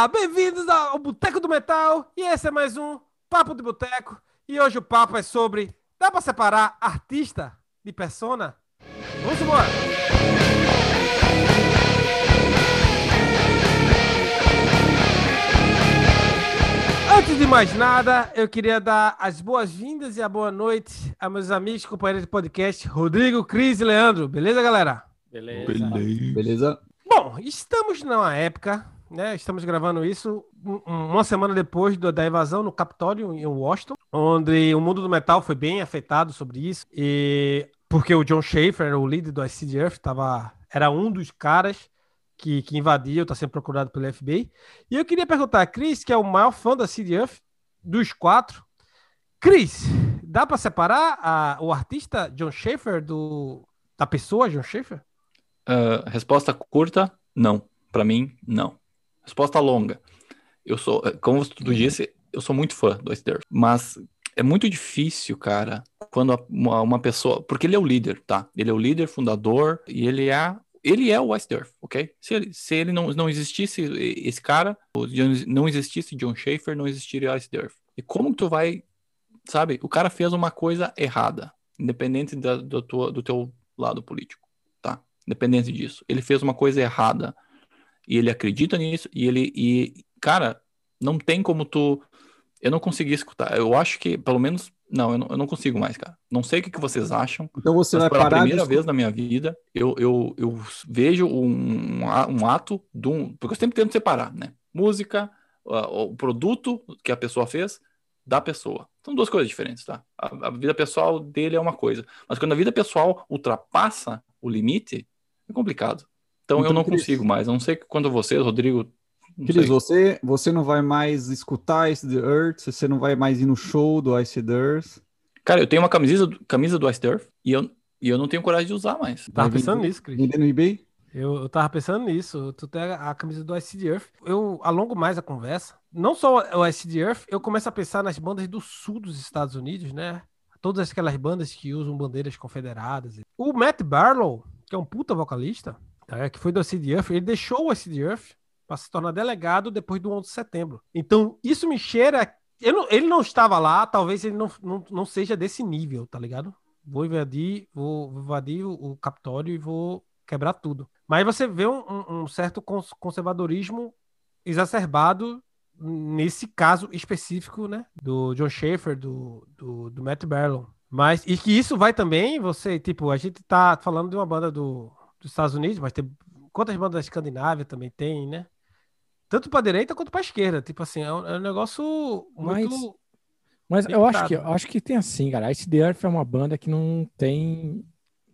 Olá, bem-vindos ao Boteco do Metal e esse é mais um Papo de Boteco. E hoje o papo é sobre: dá pra separar artista de persona? Vamos embora! Antes de mais nada, eu queria dar as boas-vindas e a boa noite a meus amigos e companheiros de podcast, Rodrigo, Cris e Leandro. Beleza, galera? Beleza. Beleza? Bom, estamos numa época, né? Estamos gravando isso um- uma semana depois da invasão no Capitólio em Washington, onde o mundo do metal foi bem afetado sobre isso. E porque o John Schaefer, o líder do ICD tava, era um dos caras que, que invadiu, está sendo procurado pelo FBI. E eu queria perguntar a Chris, que é o maior fã da CD dos quatro. Chris, dá para separar a- o artista John Schaefer do, da pessoa John Schaefer? Ah, resposta curta, não. Pra mim, não. Resposta longa. Eu sou, eh, como tu disse, eu sou muito fã do Ice Earth, mas é muito difícil, cara, quando uma, uma pessoa, porque ele é o líder, tá? Ele é o líder, fundador, e ele é, ele é o Ice Earth, ok? Se ele, se ele não, não existisse esse cara, não existisse John Schaefer, não existiria Ice Earth. E como que tu vai, sabe? O cara fez uma coisa errada, independente da- do, tua- do teu lado político, tá? Independente disso. Ele fez uma coisa errada e ele acredita nisso e ele e cara, não tem como tu eu não consegui escutar. Eu acho que pelo menos não, eu não, eu não consigo mais, cara. Não sei o que, que vocês acham. Então você Mas vai pela parar de primeira escu- vez na minha vida, eu, eu, eu vejo um, um ato de um. Porque eu sempre tento separar, né? Música, o produto que a pessoa fez da pessoa. São duas coisas diferentes, tá? A, a vida pessoal dele é uma coisa. Mas quando a vida pessoal ultrapassa o limite, é complicado. Então, eu Então, não Cris- consigo mais. A não sei quando vocês, Rodrigo. Não Cris, sei. você, você não vai mais escutar Ice the Earth, você não vai mais ir no show do Ice the Earth. Cara, eu tenho uma camisa, camisa do Ice Earth e eu, e eu não tenho coragem de usar mais. Tava Vai pensando nisso, Cris. No eBay? Eu, eu tava pensando nisso. Tu tem a camisa do ICD Earth. Eu alongo mais a conversa. Não só o ICD Earth, eu começo a pensar nas bandas do sul dos Estados Unidos, né? Todas aquelas bandas que usam bandeiras confederadas. O Matt Barlow, que é um puta vocalista, tá? que foi do ICD Earth, ele deixou o ICD Earth para se tornar delegado depois do 11 de setembro. Então, isso me cheira. não- ele não estava lá, talvez ele não, não, não seja desse nível, tá ligado? Vou invadir, vou invadir o, o Capitólio e vou quebrar tudo. Mas você vê um, um- certo cons- conservadorismo exacerbado nesse caso específico, né? Do John Schaefer, do, do, do Matt Barlow. Mas, e que isso vai também, você, tipo, a gente tá falando de uma banda do, dos Estados Unidos, mas tem quantas bandas da Escandinávia também tem, né? Tanto pra direita quanto pra esquerda. Tipo assim, é um, é um negócio Mas- muito. Mas eu acho que, eu acho que tem assim, cara. Ice The Earth é uma banda que não tem,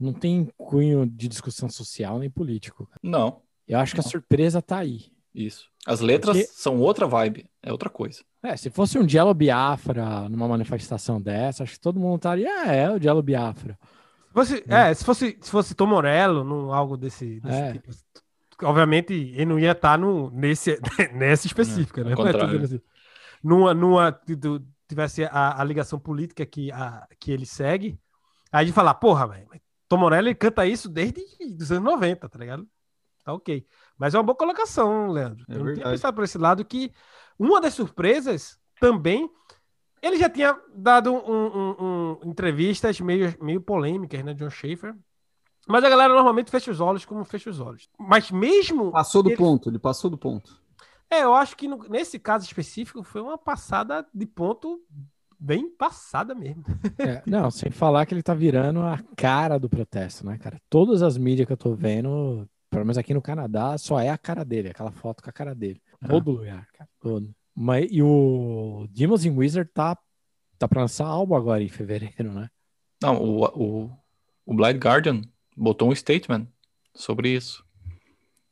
não tem cunho de discussão social nem político. Não, Eu acho que a Não. surpresa tá aí. isso. As letras Porque- são outra vibe, é outra coisa. É, se fosse um Jello Biafra numa manifestação dessa, acho que todo mundo estaria, ah, é o Jello Biafra. Se fosse, é, se fosse, se fosse Tom Morello, num, algo desse, desse É. tipo. Obviamente, ele não ia estar no, nesse, nessa específica, É, né? Mas dizendo assim, numa, numa que tu- tivesse a, a ligação política que, a, que ele segue, aí de falar, porra, velho, mas Tom Morello ele canta isso desde os anos 90, tá ligado? Tá ok. Mas é uma boa colocação, Leandro. É Eu não tinha pensado por esse lado que uma das surpresas também. Ele já tinha dado um, um- um- entrevistas meio, meio polêmicas, né, John Schaefer. Mas a galera normalmente fecha os olhos como fecha os olhos. Mas mesmo. Passou do Ele- ponto, ele passou do ponto. É, eu acho que no- nesse caso específico foi uma passada de ponto bem passada mesmo. É, não, sem falar que ele tá virando a cara do protesto, né, cara? Todas as mídias que eu tô vendo, pelo menos aqui no Canadá, só é a cara dele, aquela foto com a cara dele. Todo lugar, cara, todo. Mas, e o Demons in Wizard tá, tá pra lançar álbum agora em fevereiro, né? Não, o, o, o Blind Guardian botou um statement sobre isso.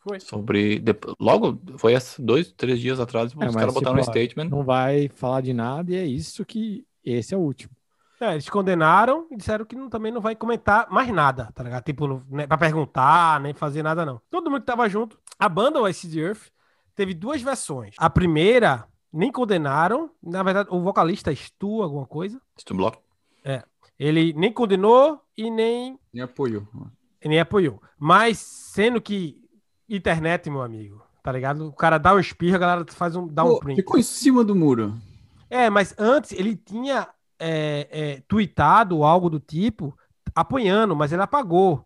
Foi. Sobre. dep- Logo, foi dois, três dias atrás, os É, mas, caras botaram um tipo, statement. Não vai falar de nada e é isso que esse é o último. É, eles condenaram e disseram que não- também não vai comentar mais nada, tá ligado? Tipo, não- né, pra perguntar, nem fazer nada, não. Todo mundo que tava junto. A banda, o Ice Earth, teve duas versões. A primeira, nem condenaram. Na verdade, o vocalista Stu, alguma coisa. Stu Block. Ele nem condenou e nem, E apoio. e nem apoiou. Mas, sendo que internet, meu amigo, Tá ligado? O cara dá um espirro, a galera faz um, dá um Pô, print. ficou em cima do muro. É, mas antes ele tinha é, é, tweetado algo do tipo, apanhando, mas ele apagou.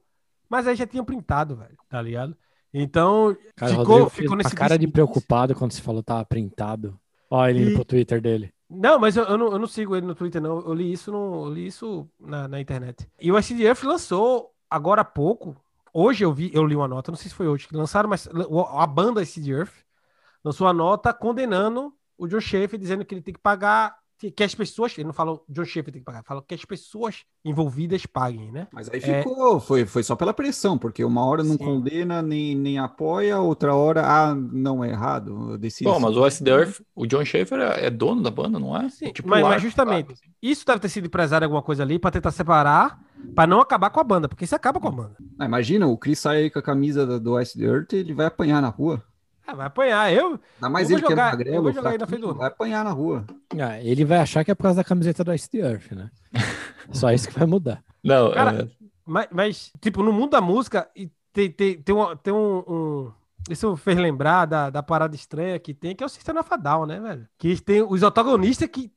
Mas aí já tinha printado, velho, tá ligado? Então, Cara, ficou, Rodrigo ficou nesse cara de preocupado quando você falou tava printado. Ó, ele indo E- pro Twitter dele. Não, mas eu, eu não, eu não sigo ele no Twitter, não. Eu li isso, no, eu li isso na, na internet. E o SDF lançou agora há pouco. Hoje eu vi, eu li uma nota, não sei se foi hoje que lançaram, mas a banda SD Earth lançou a nota condenando o John Schaefer, dizendo que ele tem que pagar, que, as pessoas, ele não falou John Schaefer tem que pagar, falou que as pessoas envolvidas paguem, né? Mas aí É. ficou, foi, foi só pela pressão, porque uma hora não Sim. condena nem, nem apoia, outra hora, ah, não é errado, eu decido. Bom, mas o Earth, o John Schaefer é é dono da banda, não é? Sim, Tipo mas- o mas justamente. sabe? Isso deve ter sido empresário alguma coisa ali pra tentar separar, pra não acabar com a banda, porque isso acaba com a banda. Ah, imagina, o Chris sai aí com a camisa do, do Ice Earth, ele vai apanhar na rua. Ah, vai apanhar. Eu, Ainda mais Eu ele que jogar- é eu magrelo, vou jogar aí na fraquinho, frente do- vai apanhar na rua. Ah, ele vai achar que é por causa da camiseta do Ice the Earth, né? Só isso que vai mudar. Não, Cara, é, Mas, mas, tipo, no mundo da música, tem, tem, tem, um, tem um, um- Isso fez lembrar da, da parada estranha que tem, que é o System of a Down, né, velho? Que tem os antagonistas que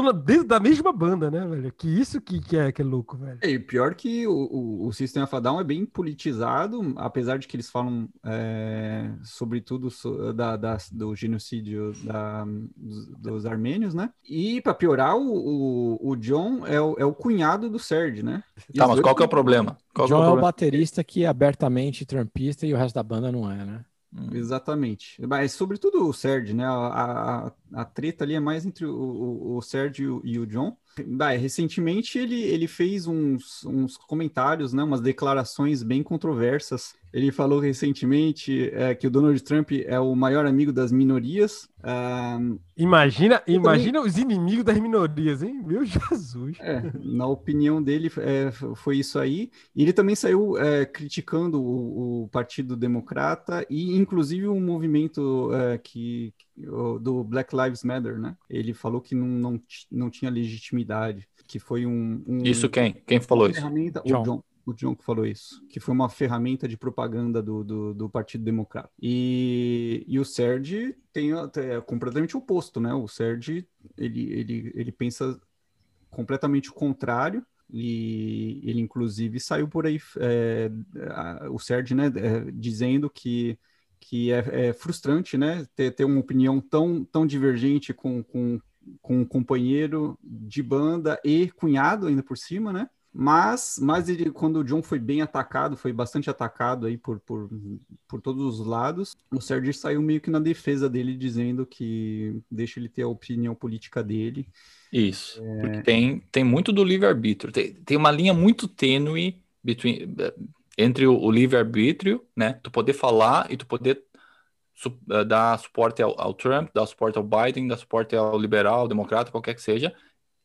estão dentro da mesma banda, né, velho? Que isso que, que, é, que é louco, velho. É, E pior que o, o, o System of a Down é bem politizado, apesar de que eles falam é, sobretudo so- da, da- do genocídio da- dos, dos armênios, né? E para piorar, o, o, o John é o, é o cunhado do Serge, né? E Tá, mas qual que é o problema? Qual é o John é o problema? baterista que é abertamente trampista e o resto da banda não é, né? Hum. Exatamente. Mas sobretudo o Serge, né? A, a, a treta ali é mais entre o, o, o Serge e o, e o John. Bah, recentemente ele, ele fez uns, uns comentários, né? Umas declarações bem controversas. Ele falou recentemente é, que o Donald Trump é o maior amigo das minorias. Ah, Imagina, imagina os inimigos das minorias, hein? Meu Jesus. É, na opinião dele, é, foi isso aí. E ele também saiu é, criticando o, o Partido Democrata e, inclusive, o movimento é, que, o- do Black Lives Matter, né? Ele falou que não, não, não tinha legitimidade, que foi um... um- Isso quem? Quem falou isso? ferramenta- John. O John. O John que falou isso, que foi uma ferramenta de propaganda do, do, do Partido Democrata. E, e o Serge tem é completamente o oposto, né? O Serge, ele, ele, ele pensa completamente o contrário. E ele, inclusive, saiu por aí, é, o Serge, né, é, dizendo que, que é, é frustrante, né, ter, ter uma opinião tão, tão divergente com, com, com um companheiro de banda e cunhado ainda por cima, né? Mas, mas ele, quando o John foi bem atacado, foi bastante atacado aí por, por, por todos os lados, o Serge saiu meio que na defesa dele, dizendo que deixa ele ter a opinião política dele. Isso. É. Porque tem, tem muito do livre-arbítrio. Tem, tem uma linha muito tênue between, entre o, o livre-arbítrio, né? Tu poder falar e tu poder su- eh, dar suporte ao, ao Trump, dar suporte ao Biden, dar suporte ao liberal, ao democrata, qualquer que seja,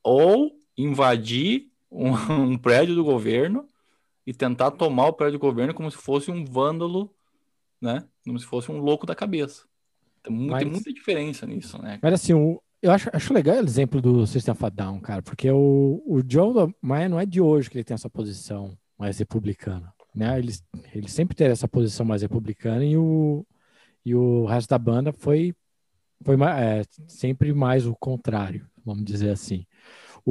ou invadir um, um prédio do governo e tentar tomar o prédio do governo como se fosse um vândalo, né? Como se fosse um louco da cabeça. Tem, mu- tem Mas- muita diferença nisso, né? Mas assim, o- eu acho, acho legal o exemplo do System of a Down, cara, porque o, o John Maia não é de hoje que ele tem essa posição mais republicana, né? Ele, ele sempre teve essa posição mais republicana e o, e o resto da banda foi, foi é, sempre mais o contrário, vamos dizer assim.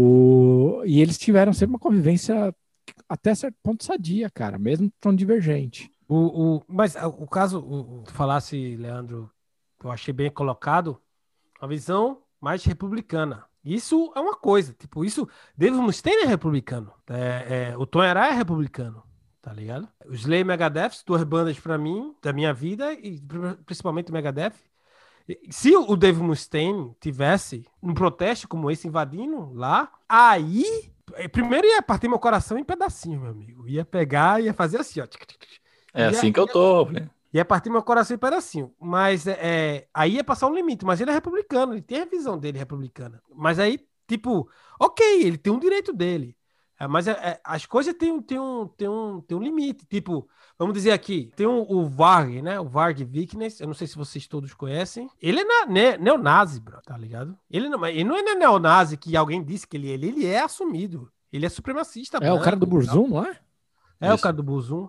O, e eles tiveram sempre uma convivência até certo ponto sadia, cara, mesmo tão divergente. O, o, mas ah, o caso, o, tu falasse, Leandro, eu achei bem colocado, a visão mais republicana. Isso é uma coisa, tipo, isso, David Mustaine é republicano, é, é, o Tom Araya é republicano, tá ligado? Os Slay e Megadeth, duas bandas pra mim, da minha vida, e pri- principalmente o Megadeth. Se o Dave Mustaine tivesse um protesto como esse invadindo lá, aí, primeiro ia partir meu coração em pedacinhos, meu amigo. Ia pegar, ia fazer assim, ó. É assim que eu tô, né? Ia partir meu coração em pedacinho. Mas é, é, aí ia passar um limite. Mas ele é republicano, ele tem a visão dele republicana. Mas aí, tipo, ok, ele tem um direito dele. É, mas é- é, as coisas têm, um- têm, um, têm, um, têm um limite. Tipo, vamos dizer aqui, tem um- o Varg, né? O Varg Vikernes, eu não sei se vocês todos conhecem. Ele é na, ne, neonazi, bro, tá ligado? Ele não, ele não é neonazi que alguém disse que ele é. Ele, ele é assumido. Ele é supremacista. É o cara do branco. Burzum, não é? É o Isso. cara do Buzum.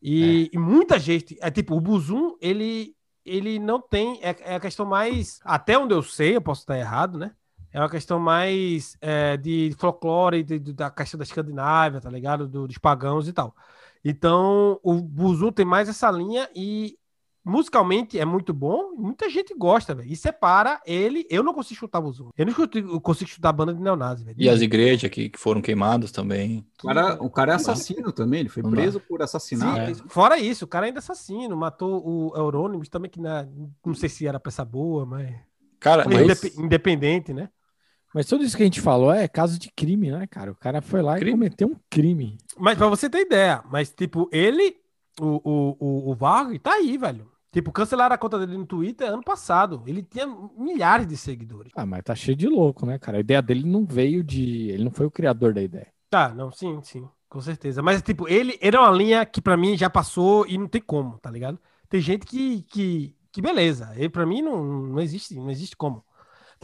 E, e muita gente, é tipo, o Buzum, ele ele não tem. É, é a questão mais. Até onde eu sei, eu posso estar errado, né? É uma questão mais é, de folclore, de, de, da questão da Escandinávia, tá ligado? Do, dos pagãos e tal. Então, o Buzu tem mais essa linha e musicalmente é muito bom, muita gente gosta, velho. E separa ele. Eu não consigo chutar o Zoom. Eu não consigo, consigo chutar a banda de neonazi, velho. E as igrejas que, que foram queimadas também. O cara, o cara é assassino também, ele foi Não dá. preso por assassinato. Sim, fora isso, o cara ainda é assassino, matou o Eurônimos também, que na- não sei se era peça boa, mas. Cara, mas, indep- independente, né? Mas tudo isso que a gente falou é caso de crime, né, cara? O cara foi lá Crime. e cometeu um crime. Mas pra você ter ideia, mas tipo, ele, o, o, o, o Varg, tá aí, velho. Tipo, cancelaram a conta dele no Twitter ano passado. Ele tinha milhares de seguidores. Ah, mas tá cheio de louco, né, cara? A ideia dele não veio de. Ele não foi o criador da ideia. Tá, não, sim, sim, com certeza. Mas, tipo, ele, ele é uma linha que pra mim já passou e não tem como, tá ligado? Tem gente que, que, que beleza. Ele, pra mim, não, não existe, não existe como.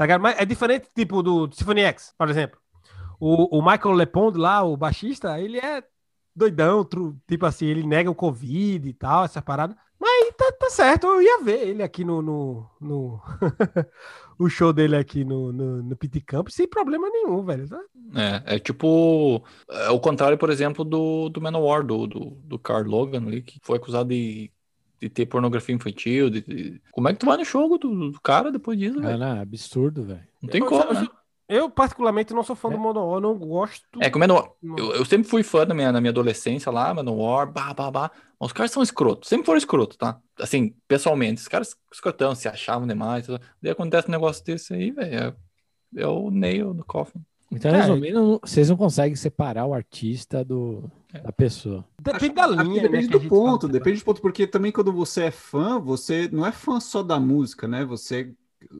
Tá? Mas é diferente, tipo, do Symphony X, por exemplo. O, o Michael Lepond lá, o baixista, ele é doidão, tru- tipo assim, ele nega o Covid e tal, essa parada. Mas tá, tá certo, eu ia ver ele aqui no. no, no- o show dele aqui no, no, no Camp sem problema nenhum, velho. É, é tipo. É o contrário, por exemplo, do, do Manowar, do, do, do Carl Logan ali, que foi acusado de, de ter pornografia infantil. de- de- Como é que tu vai no show do, do cara depois disso, É, velho? né? Absurdo, velho. Não tem Eu- como, eu- né? Eu, particularmente, não sou fã É. do Manowar, eu não gosto. É que o Manowar. Não. Eu, eu sempre fui fã na minha, na minha adolescência lá, Manowar, bah, bah, bah. Mas os caras são escrotos, sempre foram escrotos, tá? Assim, pessoalmente, os caras escrotão, se achavam demais. tudo. Daí acontece um negócio desse aí, velho. É, é o nail do coffin. Então, É. resumindo, vocês não conseguem separar o artista do, da pessoa. Depende Acho- da linha, Depende né? que a do ponto, depende do ponto, porque também quando você é fã, você não é fã só da música, né? Você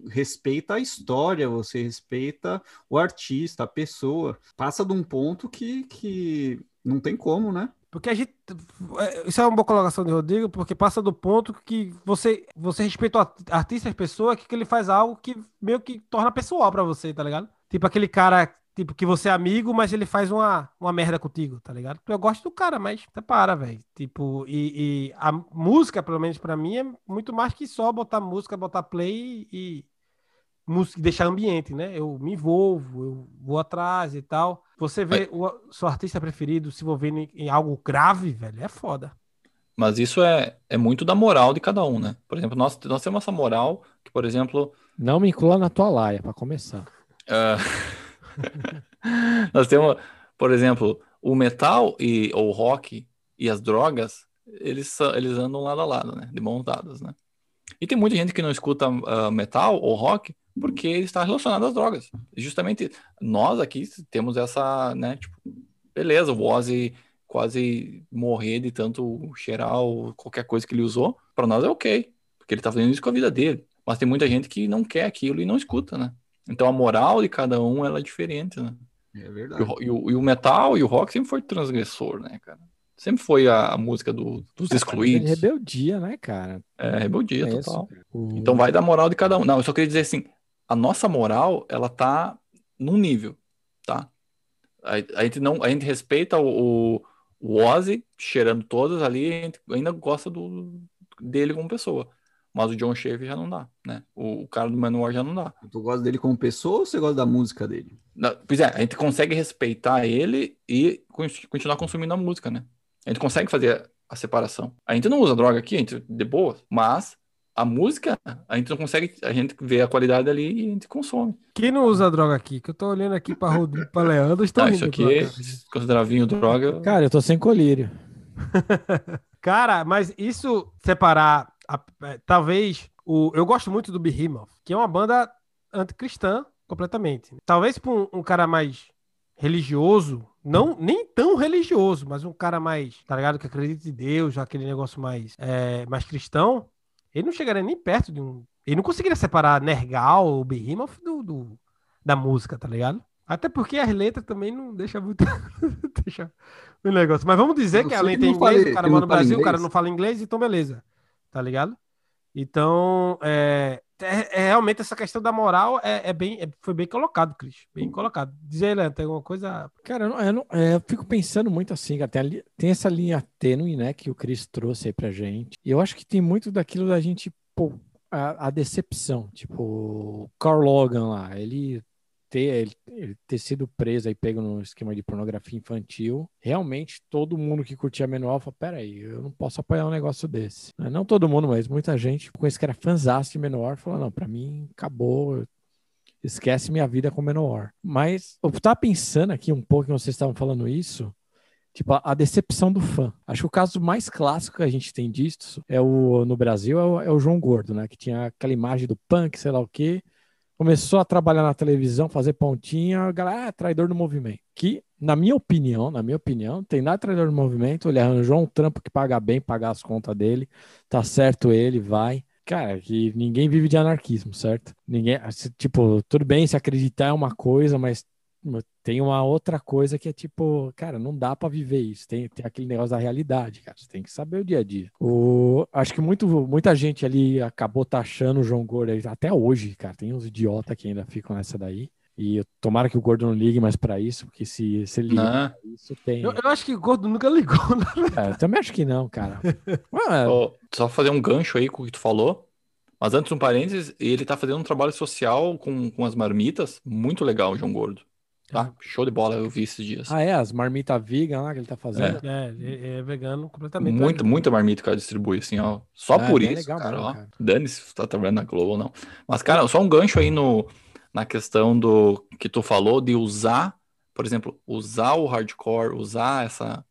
respeita a história, você respeita o artista, a pessoa. Passa de um ponto que, que não tem como, né? Porque a gente. é, Isso é uma boa colocação de Rodrigo, porque passa do ponto que você, você respeita o art- artista, a pessoa, que, que ele faz algo que meio que torna pessoal pra você, tá ligado? Tipo aquele cara. Tipo, que você é amigo, mas ele faz uma, uma merda contigo, tá ligado? Eu gosto do cara, mas separa, velho. Tipo, e, e a música, pelo menos pra mim, é muito mais que só botar música, botar play e música, deixar ambiente, né? Eu me envolvo, eu vou atrás e tal. Você vê o seu artista preferido se envolvendo em, em algo grave, velho, é foda. Mas isso é, é muito da moral de cada um, né? Por exemplo, nós, nós temos essa moral que, por exemplo, Não me inclua na tua laia, pra começar. ah, nós temos, por exemplo, o metal e ou o rock e as drogas, eles, eles andam lado a lado, né? De mãos dadas, né? E tem muita gente que não escuta ah, metal ou rock porque ele está relacionado às drogas. Justamente nós aqui temos essa, né? Tipo, beleza, o Ozzy quase morrer de tanto cheirar ou qualquer coisa que ele usou, para nós é ok, porque ele tá fazendo isso com a vida dele. Mas tem muita gente que não quer aquilo e não escuta, né? Então a moral de cada um ela é diferente, né? É E verdade. e o- e o metal e o rock sempre foi transgressor, né, cara? Sempre foi a, a música do- dos É excluídos. rebeldia, né, cara? É, rebeldia É isso, total. cara. O- Então vai da moral de cada um. Não, eu só queria dizer assim, a nossa moral, ela tá num nível, tá? A, a gente não, a gente respeita o, o, o Ozzy, cheirando todas ali, a gente ainda gosta do, dele como pessoa. Mas o John Shave já não dá, né? O, o cara do Manowar já não dá. Tu gosta dele como pessoa ou você gosta da música dele? Na- Pois é, a gente consegue respeitar ele e con- continuar consumindo a música, né? A gente consegue fazer a separação. A gente não usa droga aqui, a gente de boa, mas a música, a gente não consegue, a gente vê a qualidade ali e a gente consome. Quem não usa droga aqui? Que eu tô olhando aqui pra Rodrigo, pra Leandro, estão Ah, rindo isso aqui, se considerar vinho droga, Cara, eu tô sem colírio. Cara, mas isso separar, a- é, talvez, o, eu gosto muito do Behemoth, que é uma banda anticristã completamente. Talvez para um, um cara mais religioso, não nem tão religioso, mas um cara mais, tá ligado, que acredita em Deus, aquele negócio mais, é, mais cristão, ele não chegaria nem perto de um, ele não conseguiria separar Nergal ou Behemoth do, do- da música, tá ligado? Até porque as letras também não deixa muito deixa o negócio. Mas vamos dizer Eu que além tem inglês, fale- o cara mora no Brasil, o cara inglês. não fala inglês, então beleza. Tá ligado? Então, é, é- é realmente essa questão da moral é, é bem, é- foi bem colocado, Cris. Bem colocado. Diz aí, Leandro, tem alguma coisa? Cara, eu, não- eu não- é, eu fico pensando muito assim, cara, tem, tem essa linha tênue, né, que o Chris trouxe aí pra gente. E eu acho que tem muito daquilo da gente pô, a, a decepção. Tipo, Carl Logan lá, ele ter, ele, ele ter sido preso e pego no esquema de pornografia infantil, realmente todo mundo que curtia Manual falou, peraí, eu não posso apoiar um negócio desse. Não todo mundo, mas muita gente conhece que era fãzão de Menor falou, não, pra mim acabou, esquece minha vida com Menor. Mas eu tava pensando aqui um pouco que vocês estavam falando isso, Tipo, a, decepção do fã. Acho que o caso mais clássico que a gente tem disso é o, no Brasil é o, é o João Gordo, né? Que tinha aquela imagem do punk, sei lá o quê. Começou a trabalhar na televisão, fazer pontinha, a galera, ah, traidor do movimento. Que, na minha opinião, na minha opinião, tem nada traidor do movimento. Ele arranjou um trampo que paga bem, pagar as contas dele. Tá certo ele, vai. Cara, que ninguém vive de anarquismo, certo? Ninguém, tipo, tudo bem se acreditar é uma coisa, mas tem uma outra coisa que é tipo, cara, não dá para viver isso. Tem, tem aquele negócio da realidade, cara. Você tem que saber o dia a dia. O, acho que muito, muita gente ali acabou taxando o João Gordo até hoje, cara. Tem uns idiotas que ainda ficam nessa daí. E tomara que o Gordo não ligue mais para isso, porque se, se ele liga isso, tem. Eu, eu, acho que o Gordo nunca ligou, né? É, eu também acho que não, cara. oh, só fazer um gancho aí com o que tu falou. Mas antes, um parênteses, ele tá fazendo um trabalho social com, com as marmitas, muito legal, o João Gordo. Tá? Show de bola, eu vi esses dias. Ah, é? As marmitas vegan lá que ele tá fazendo? É, é, é vegano completamente. Muito, muita marmita que ela distribui, assim, ó. Só é, por isso, legal, cara, ó. Cara. Dane-se se tá trabalhando na Globo ou não. Mas, cara, só um gancho aí no, na questão do que tu falou de usar, por exemplo, usar o hardcore, usar essa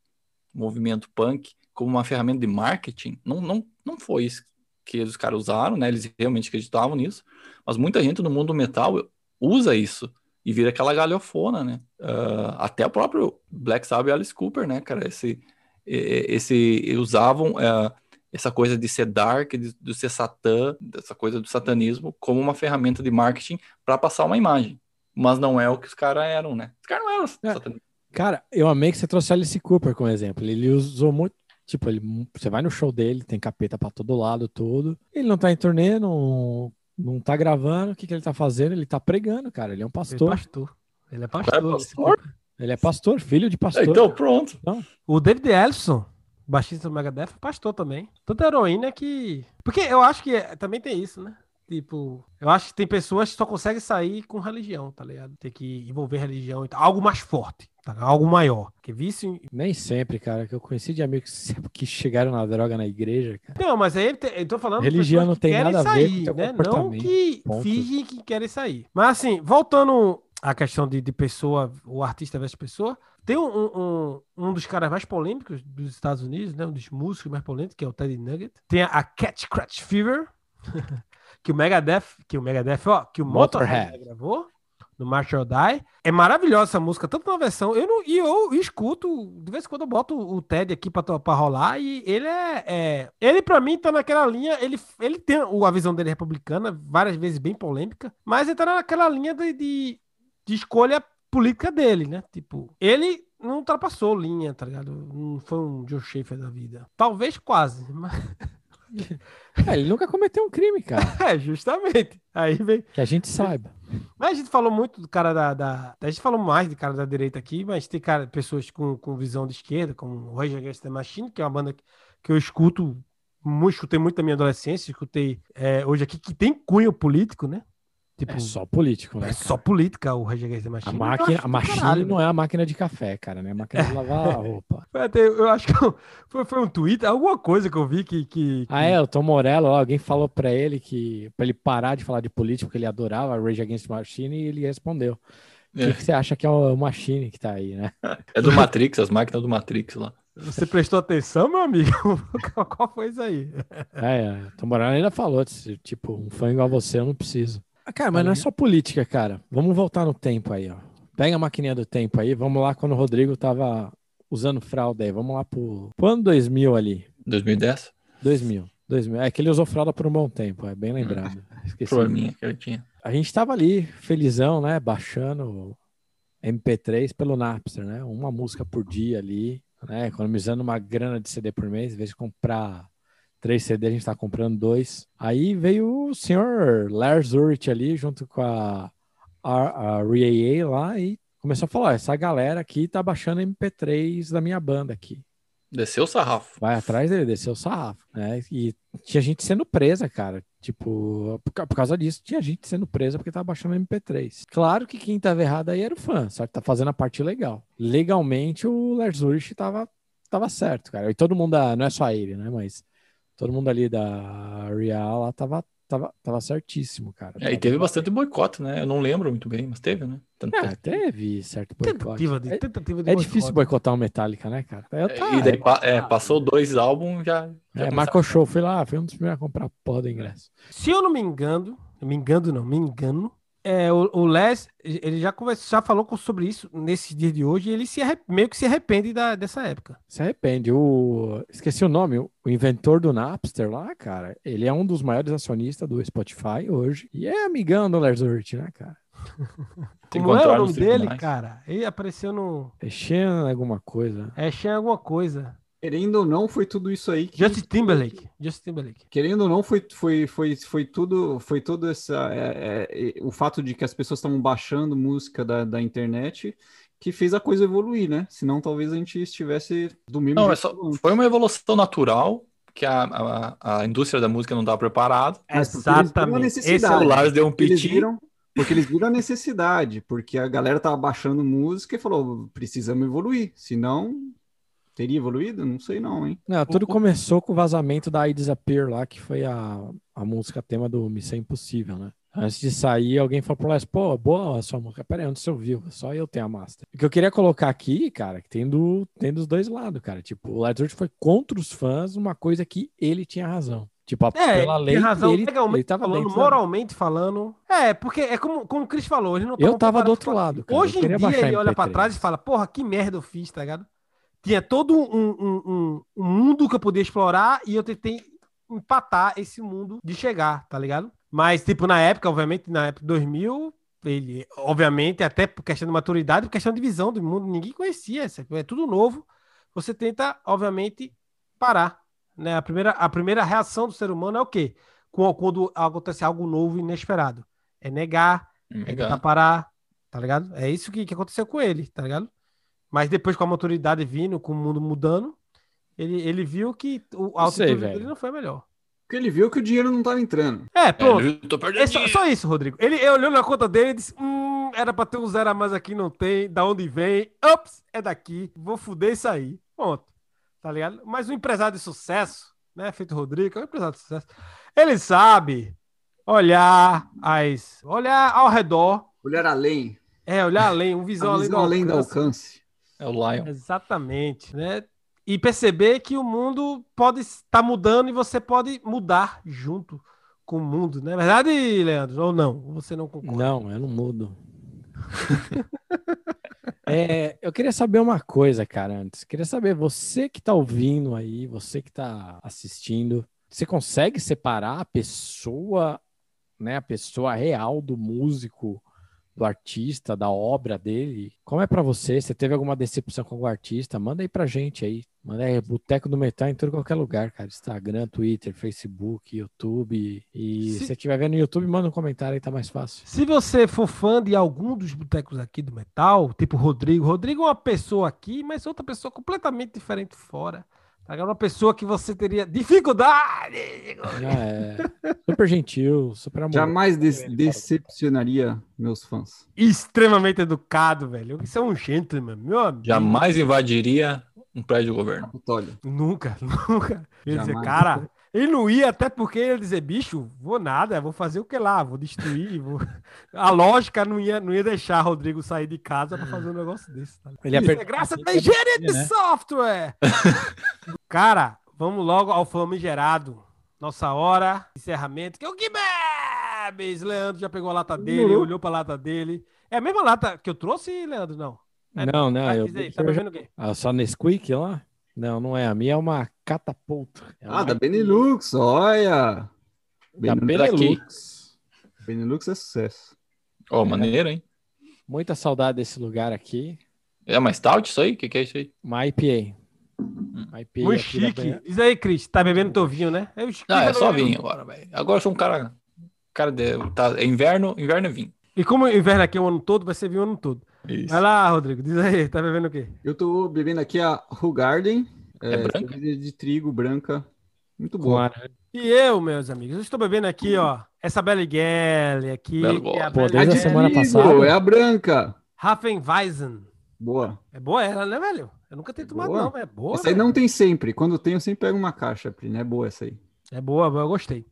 movimento punk como uma ferramenta de marketing. Não, não, não foi isso que os caras usaram, né? Eles realmente acreditavam nisso. Mas muita gente no mundo do metal usa isso e vira aquela galhofona, né? Uh, até o próprio Black Sabbath e Alice Cooper, né, cara? Esse, esse usavam uh, essa coisa de ser dark, de, de ser satã, dessa coisa do satanismo como uma ferramenta de marketing para passar uma imagem. Mas não é o que os caras eram, né? Os caras não eram é. satanistas. Cara, eu amei que você trouxe Alice Cooper como exemplo. Ele usou muito Tipo, ele, você vai no show dele, tem capeta para todo lado, tudo. Ele não tá em turnê, não não tá gravando, o que, que ele tá fazendo? Ele tá pregando, cara. Ele é um pastor. Ele é pastor. Ele é pastor. É pastor? Ele é pastor, filho de pastor. Então, pronto. Então, o David Ellison, baixista do Megadeth, é pastor também. Tanta heroína que. Porque eu acho que é, também tem isso, né? Tipo, eu acho que tem pessoas que só conseguem sair com religião, tá ligado? Tem que envolver religião e tal. Algo mais forte, tá? algo maior. Que vício. Nem sempre, cara, que eu conheci de amigos que chegaram na droga na igreja, cara. Não, mas aí eu tô falando. Religião não tem nada sair, a ver com né? Não que Ponto. fingem que querem sair. Mas assim, voltando à questão de, de pessoa, o artista versus pessoa, tem um, um, um, dos caras mais polêmicos dos Estados Unidos, né? Um dos músicos mais polêmicos, que é o Teddy Nugget. Tem a Cat Scratch Fever. que o Megadeth, que o Megadeth, ó, que o Motorhead, gravou no Marshall Die. É maravilhosa essa música, tanto na versão. Eu não, e eu escuto, de vez em quando eu boto o Ted aqui pra, pra rolar, e ele é. é ele, pra mim, tá naquela linha. Ele, ele tem a visão dele republicana, várias vezes bem polêmica, mas ele tá naquela linha de, de, de escolha política dele, né? Tipo, ele não ultrapassou linha, tá ligado? Não foi um Joe Schaefer da vida. Talvez quase, mas. É, ele nunca cometeu um crime, cara. é, justamente. Aí vem. Que a gente saiba. Mas a gente falou muito do cara da, da, A gente falou mais de cara da direita aqui, mas tem cara, pessoas com, com visão de esquerda, como o Rage Against the Machine, que é uma banda que, que eu escuto, muito, escutei muito na minha adolescência, escutei é, hoje aqui, que tem cunho político, né? Tipo, é só político, né? É cara? só política o Rage Against the Machine. A máquina, a machine não é a máquina de café, cara, né? É a máquina de lavar a roupa. Eu acho que foi, foi um tweet, alguma coisa que eu vi que. que, que... Ah, é, o Tom Morello, alguém falou pra ele que. pra ele parar de falar de política, porque ele adorava Rage Against the Machine, e ele respondeu. O é. que, que, você acha que é o Machine que tá aí, né? É do Matrix, as máquinas do Matrix lá. Você prestou atenção, meu amigo? Qual foi isso aí? É, é. Tom Morello ainda falou, tipo, um fã igual você eu não preciso. Ah, cara, mas não é só política, cara. Vamos voltar no tempo aí, ó. Pega a maquininha do tempo aí, vamos lá quando o Rodrigo tava usando fralda aí. Vamos lá pro, pro ano 2000 ali. 2010? 2000. 2000. É que ele usou fralda por um bom tempo, é bem lembrado. Hum, Esqueci. Probleminha que eu tinha. A gente tava ali, felizão, né? Baixando MP3 pelo Napster, né? Uma música por dia ali, né? Economizando uma grana de CD por mês, em vez de comprar três CD, a gente tá comprando dois. Aí veio o senhor Lars Ulrich ali, junto com a, a, a RAA lá, e começou a falar: essa galera aqui tá baixando MP3 da minha banda aqui. Desceu o sarrafo. vai atrás dele, desceu o sarrafo, né? E tinha gente sendo presa, cara. Tipo, por, ca- por causa disso, tinha gente sendo presa porque tava baixando MP3. Claro que quem tava errado aí era o fã, só que tá fazendo a parte legal. Legalmente, o Lars Ulrich tava, tava certo, cara. E todo mundo, da- não é só ele, né? Mas todo mundo ali da Real lá tava, tava, tava certíssimo, cara. É, e teve bastante boicote, né? Eu não lembro muito bem, mas teve, né? Tanto- É, teve certo boicote. Tentativa de, É- tentativa de É boicote. difícil boicotar o Metallica, né, cara? Eu tá, e daí pa- é, passou dois álbuns já. já é, marcou show, fui lá, fui um dos primeiros a comprar a porra do ingresso. Se eu não me engano, me engano não, me engano, é, o, o Les, ele já, conversa, já falou com- sobre isso nesse dia de hoje e ele se meio que se arrepende da, dessa época. Se arrepende. O... Esqueci o nome, o o inventor do Napster lá, cara, ele é um dos maiores acionistas do Spotify hoje. E é amigão do Lars Ulrich, né, cara? Tem Como é o nome dele, cara? Ele apareceu no... Fechando alguma coisa. É, Shan alguma coisa. Querendo ou não, foi tudo isso aí. que- Justin Timberlake. Justin Timberlake. Querendo ou não, foi, foi, foi, foi tudo, foi tudo essa, é, é, o fato de que as pessoas estavam baixando música da, da internet que fez a coisa evoluir, né? Senão talvez a gente estivesse do mesmo Não, é só, foi uma evolução natural que a, a, a indústria da música não estava preparada. Exatamente. Esse é Lars deu um Eles piti. porque eles viram a necessidade, porque a galera tava baixando música e falou, precisamos evoluir, senão teria evoluído? Não sei não, hein? Não, tudo começou com o vazamento da I Disappear lá, que foi a, a música tema do Missão Impossível, né? Antes de sair, alguém falou pro Les, pô, boa a sua música. Pera aí, onde você ouviu? Só eu tenho a master. O que eu queria colocar aqui, cara, que tem, do, tem dos dois lados, cara. Tipo, o Ulrich foi contra os fãs uma coisa que ele tinha razão. Tipo, a- É, pela lei, tem razão ele, legalmente ele tava falando, dentro moralmente falando. É, porque é como, como o Chris falou, ele não Eu tavam tava do outro lado, cara, eu Hoje em dia ele olha pra MP3. trás e fala, porra, que merda eu fiz, tá ligado? Tinha todo um, um, um- um mundo que eu podia explorar e eu tentei empatar esse mundo de chegar, tá ligado? Mas, tipo, na época, obviamente, na época de 2000, ele, obviamente, até por questão de maturidade, por questão de visão do mundo, ninguém conhecia, isso é tudo novo. Você tenta, obviamente, parar, né? A primeira, a primeira reação do ser humano é o quê? Quando, acontece algo novo e inesperado. É negar, é Legal. tentar parar, tá ligado? É isso que, que aconteceu com ele, tá ligado? Mas depois, com a maturidade vindo, com o mundo mudando, ele, ele viu que o a Não sei, altitude dele não foi a melhor. Porque ele viu que o dinheiro não tava entrando. É, É, pronto. eu tô perdendo É só, só isso, Rodrigo. Ele, ele olhou na conta dele e disse: Hum, era pra ter um zero a mais aqui, não tem. Da onde vem? Ups, é daqui. Vou fuder isso aí. Pronto. Tá ligado? Mas o empresário de sucesso, né? Feito Rodrigo, é um empresário de sucesso. Ele sabe olhar as. olhar ao redor. Olhar além, É, olhar além, um visão, a além, visão do além do alcance. É o Lion. Exatamente, né? E perceber que o mundo pode estar mudando e você pode mudar junto com o mundo, não é verdade, Leandro? Ou não? Você não concorda? Não, eu não mudo. É, eu queria saber uma coisa, cara, antes. Queria saber, você que tá ouvindo aí, você que tá assistindo, você consegue separar a pessoa, né, a pessoa real do músico, do artista, da obra dele? Como é pra você? Você teve alguma decepção com o artista? Manda aí pra gente aí. Manda aí, Boteco do Metal em todo qualquer lugar, cara. Instagram, Twitter, Facebook, YouTube. E Se- se você estiver vendo no YouTube, manda um comentário aí, tá mais fácil. Se você for fã de algum dos botecos aqui do metal, tipo Rodrigo, Rodrigo é uma pessoa aqui, mas outra pessoa completamente diferente fora. Ligado? Uma pessoa que você teria dificuldade. Já é. Super gentil, super amoroso. Jamais des- decepcionaria meus fãs. Extremamente educado, velho. Isso é um gentleman, meu amigo. Jamais invadiria um prédio do governo. Capitólio. Nunca, nunca. Ele dizer, cara, ele não ia, até porque ele ia dizer, bicho, vou nada, vou fazer o que lá, vou destruir. Vou... A lógica não ia, não ia deixar Rodrigo sair de casa pra fazer um negócio desse. Tá? Ele Isso é graça da engenharia de né? software. cara, vamos logo ao famigerado. Nossa hora, encerramento, que é o que bebes? Leandro já pegou a lata dele, Uhum. olhou pra lata dele. É a mesma lata que eu trouxe, Leandro? Não. É, Não, não, Vai, eu. diz aí, tá bebendo o quê? Ah, só Nesquik lá? Não, não é. A minha é uma catapulta. É Ah, da Benelux, olha! Da Benelux, Benelux. Benelux é sucesso. Ó, maneiro, hein? Muita saudade desse lugar aqui. É uma stout isso aí? O que, que é isso aí? Uma IPA. Uma IPA Muito chique. Diz aí, Cris, tá bebendo teu vinho, né? Eu esquivo Ah, é só vinho. vinho agora, velho. Agora eu sou um cara. Cara de. Tá, é inverno, inverno é vinho. E como o inverno aqui é o ano todo, vai ser vinho o ano todo. Isso. Vai lá, Rodrigo, diz aí, tá bebendo o quê? Eu tô bebendo aqui a Hugarden, É branca? cerveja de trigo branca. Muito boa. E eu, meus amigos, eu estou bebendo aqui, ó, essa Belly Gale aqui. Belo que é a. Pô, Belly desde a semana trigo, passada. É a branca. Hafenweizen. Boa. É boa ela, né, velho? Eu nunca tenho tomado, Boa. não, mas é boa. essa aí velho. não tem sempre. Quando tem, eu sempre pego uma caixa, Plínio. É boa essa aí. É boa, boa, eu gostei.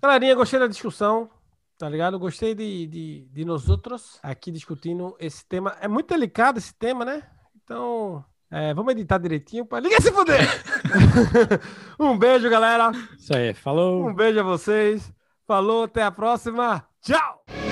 Galerinha, gostei da discussão, tá ligado? Gostei de, de, de nós outros aqui discutindo esse tema. É muito delicado esse tema, né? Então, é, vamos editar direitinho para ninguém se fuder. um beijo, galera. Isso aí, falou. Um beijo a vocês. Falou, até a próxima. Tchau!